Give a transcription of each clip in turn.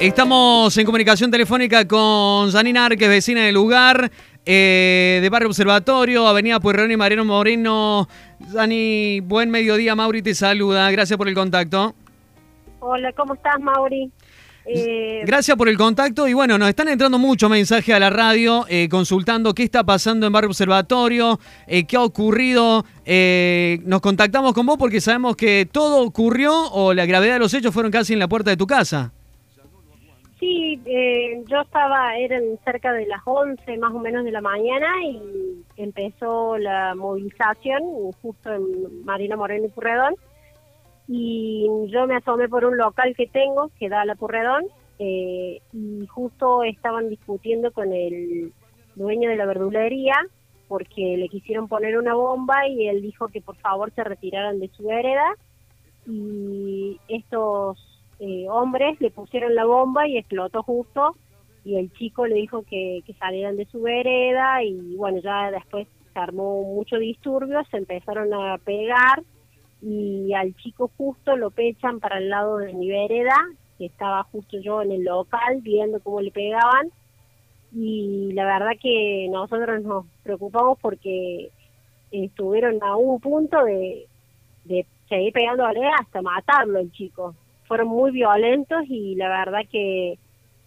Estamos en comunicación telefónica con Janina Arques, vecina del lugar, eh, de Barrio Observatorio, Avenida Pueyrredón y Mariano Moreno. Dani, buen mediodía, Mauri te saluda, gracias por el contacto. Hola, ¿cómo estás, Mauri? Eh, gracias por el contacto y bueno, nos están entrando muchos mensajes a la radio eh, consultando qué está pasando en Barrio Observatorio, qué ha ocurrido. nos contactamos con vos porque sabemos que todo ocurrió o la gravedad de los hechos fueron casi en la puerta de tu casa. Sí, eh, yo estaba, eran cerca de las 11 más o menos de la mañana y empezó la movilización justo en Marina Moreno y Purredón. Y yo me asomé por un local que tengo que da a la Purredón eh, y justo estaban discutiendo con el dueño de la verdulería porque le quisieron poner una bomba y él dijo que por favor se retiraran de su vereda y estos eh, hombres le pusieron la bomba y explotó justo y el chico le dijo que, salieran de su vereda y bueno, ya después se armó mucho disturbio, se empezaron a pegar y al chico justo lo pechan para el lado de mi vereda, que estaba justo yo en el local viendo cómo le pegaban y la verdad que nosotros nos preocupamos porque estuvieron a un punto de, de seguir pegándole hasta matarlo el chico fueron muy violentos y la verdad que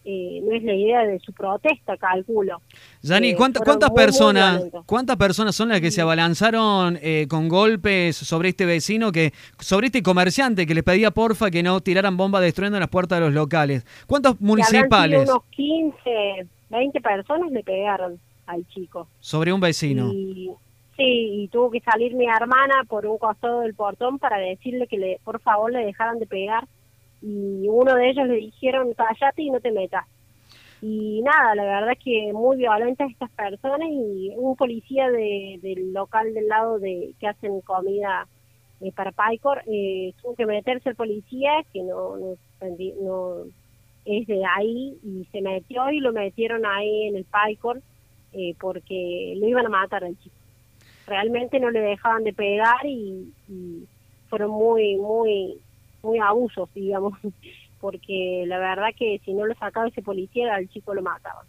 eh, no es la idea de su protesta, calculo. Yani, eh, ¿cuántas personas cuántas personas son las que se abalanzaron eh, con golpes sobre este vecino, que sobre este comerciante que les pedía porfa que no tiraran bombas destruyendo las puertas de los locales? ¿Cuántos municipales? Unos 15, 20 personas le pegaron al chico. Sobre un vecino. sí, y tuvo que salir mi hermana por un costado del portón para decirle que le, por favor le dejaran de pegar y uno de ellos le dijeron cállate y no te metas. Y nada, la verdad es que muy violentas estas personas y un policía de, del local del lado de que hacen comida eh, para Picor, eh, tuvo que meterse el policía, que no, no, no, es de ahí, y se metió y lo metieron ahí en el Picor eh, porque lo iban a matar al chico. Realmente no le dejaban de pegar y fueron muy, muy muy abusos, digamos, porque la verdad que si no lo sacaba ese policía, al chico lo mataba.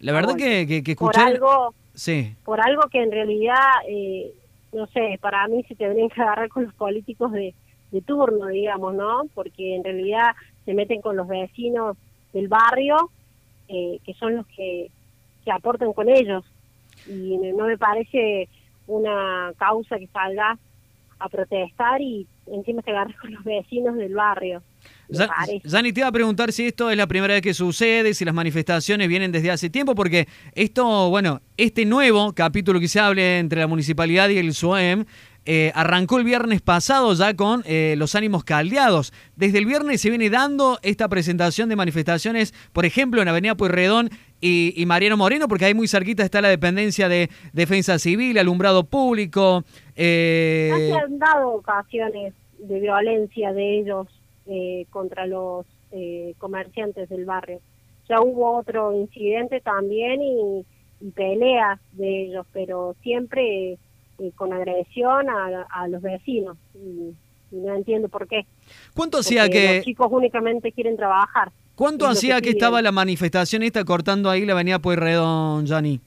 La verdad que, que, Por algo, sí. por algo que en realidad, eh, no sé, para mí se tendrían que agarrar con los políticos de, de turno, digamos, ¿no? Porque en realidad se meten con los vecinos del barrio, eh, que son los que, que aportan con ellos. Y no me parece una causa que salga a protestar y encima se agarra con los vecinos del barrio. Zani, te iba a preguntar si esto es la primera vez que sucede, si las manifestaciones vienen desde hace tiempo, porque esto, bueno, este nuevo capítulo que se hable entre la municipalidad y el SUEM eh, arrancó el viernes pasado ya con eh, los ánimos caldeados. Desde el viernes se viene dando esta presentación de manifestaciones, por ejemplo, en Avenida Pueyrredón y, Mariano Moreno, porque ahí muy cerquita está la dependencia de Defensa Civil, alumbrado público. Eh... se han dado ocasiones de violencia de ellos eh, contra los comerciantes del barrio. Ya hubo otro incidente también y peleas de ellos, pero siempre eh, con agresión a, los vecinos. Y, no entiendo por qué. ¿Cuánto hacía que...? Los chicos únicamente quieren trabajar. ¿Cuánto hacía que, estaba la manifestación esta cortando ahí la avenida Pueyrredón, Jani?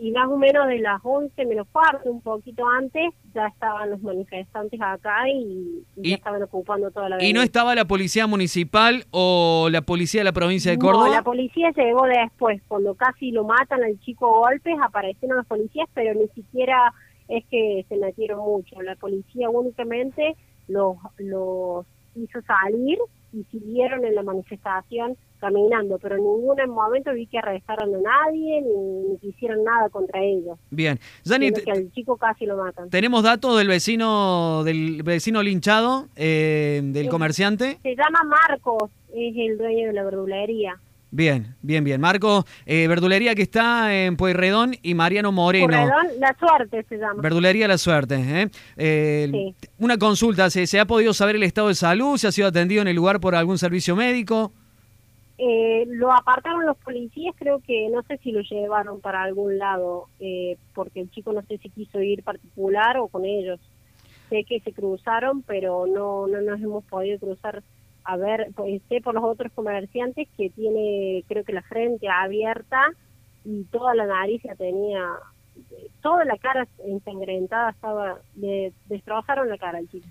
Y más o menos de las 11 menos cuarto, un poquito antes, ya estaban los manifestantes acá y, ya estaban ocupando toda la avenida. ¿Y no estaba la policía municipal o la policía de la provincia de Córdoba? No, la policía llegó después, cuando casi lo matan al chico golpes, aparecieron los policías, pero ni siquiera es que se metieron mucho. La policía únicamente los, los hizo salir y siguieron en la manifestación caminando, pero en ningún momento vi que arrestaron a nadie ni, ni hicieron nada contra ellos. Bien, Jani, que al chico casi lo matan. ¿Tenemos datos del vecino del vecino linchado, eh, del comerciante? Se llama Marcos, es el dueño de la verdulería. Bien, bien, bien. Marco, eh, verdulería que está en Pueyrredón y Mariano Moreno. Pueyrredón, La Suerte se llama. Verdulería La Suerte. ¿eh? eh una consulta, ¿se, ¿se, ha podido saber el estado de salud? ¿Se ha sido atendido en el lugar por algún servicio médico? Eh, lo apartaron los policías, creo que no sé si lo llevaron para algún lado, eh, porque el chico no sé si quiso ir particular o con ellos. Sé que se cruzaron, pero no, no nos hemos podido cruzar a ver, pues, sé por los otros comerciantes que tiene, creo que la frente abierta y toda la nariz ya tenía, toda la cara ensangrentada estaba, le destrozaron la cara al chico.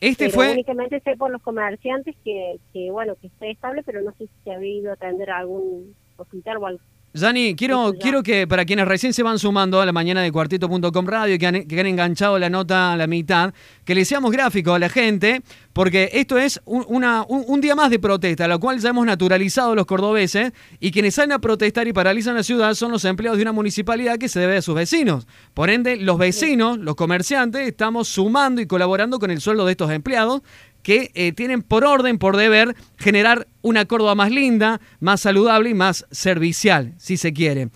Este fue... Únicamente sé por los comerciantes que, que, bueno, que está estable, pero no sé si se ha ido a atender a algún hospital o algo. Jani, quiero, quiero que para quienes recién se van sumando a la mañana de cuartito.com radio, que han, que han enganchado la nota a la mitad, que le seamos gráfico a la gente, porque esto es un, una, un, día más de protesta, lo cual ya hemos naturalizado los cordobeses, y quienes salen a protestar y paralizan la ciudad son los empleados de una municipalidad que se debe a sus vecinos. Por ende, los vecinos, los comerciantes, estamos sumando y colaborando con el sueldo de estos empleados, que eh, tienen por orden, por deber, generar una Córdoba más linda, más saludable y más servicial, si se quiere.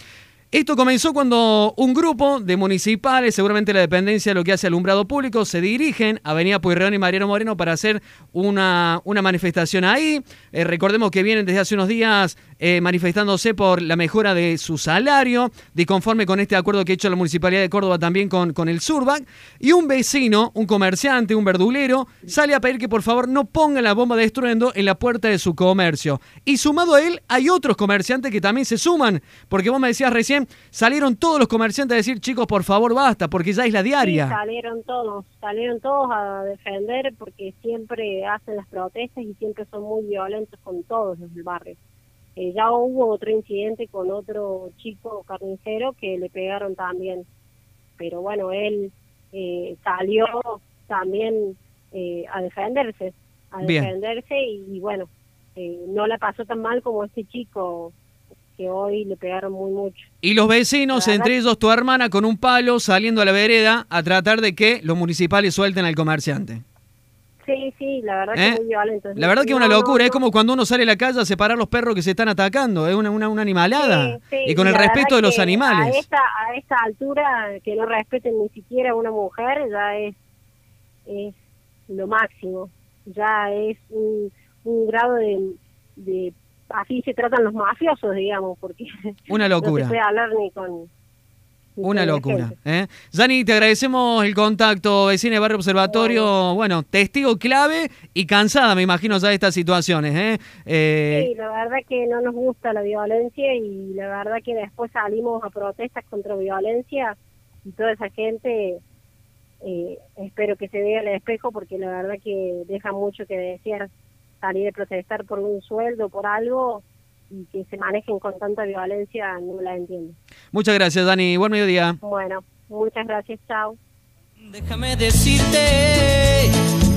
Esto comenzó cuando un grupo de municipales, seguramente la dependencia de lo que hace alumbrado público, se dirigen a Avenida Pueyrredón y Mariano Moreno para hacer una, una manifestación ahí. Eh, recordemos que vienen desde hace unos días eh, manifestándose por la mejora de su salario, disconforme con este acuerdo que ha hecho la Municipalidad de Córdoba también con, con el Surbac. Y un vecino, un comerciante, un verdulero, sale a pedir que por favor no pongan la bomba de estruendo en la puerta de su comercio. Y sumado a él, hay otros comerciantes que también se suman, porque vos me decías recién, salieron todos los comerciantes a decir, chicos, por favor, basta, porque ya es la diaria. salieron todos, salieron todos a defender porque siempre hacen las protestas y siempre son muy violentos con todos los del barrio. Eh, ya hubo otro incidente con otro chico carnicero que le pegaron también, pero bueno, él eh, salió también eh, a defenderse, a defenderse y, bueno, no la pasó tan mal como este chico que hoy le pegaron muy mucho. Y los vecinos, entre ellos tu hermana, con un palo saliendo a la vereda a tratar de que los municipales suelten al comerciante. Sí, sí, la verdad que es ¿Eh? muy violento. La verdad que es una locura, es como cuando uno sale a la calle a separar los perros que se están atacando, es una, una, animalada. y con el respeto de los animales. A esta, a esta altura, que no respeten ni siquiera a una mujer, ya es, es lo máximo. Ya es un, un grado de, de así se tratan los mafiosos, digamos, porque una locura. no se puede hablar ni con... una locura. ¿eh? Te agradecemos el contacto, vecina de Barrio Observatorio, bueno. testigo clave y cansada, me imagino, ya de estas situaciones. ¿eh? ¿eh? sí, la verdad que no nos gusta la violencia y la verdad que después salimos a protestas contra violencia y toda esa gente, eh, espero que se vea el espejo porque la verdad que deja mucho que desear salir a protestar por un sueldo, por algo, y que se manejen con tanta violencia, no la entiendo. Muchas gracias, Dani. Buen mediodía. Bueno, muchas gracias. Chao. Déjame decirte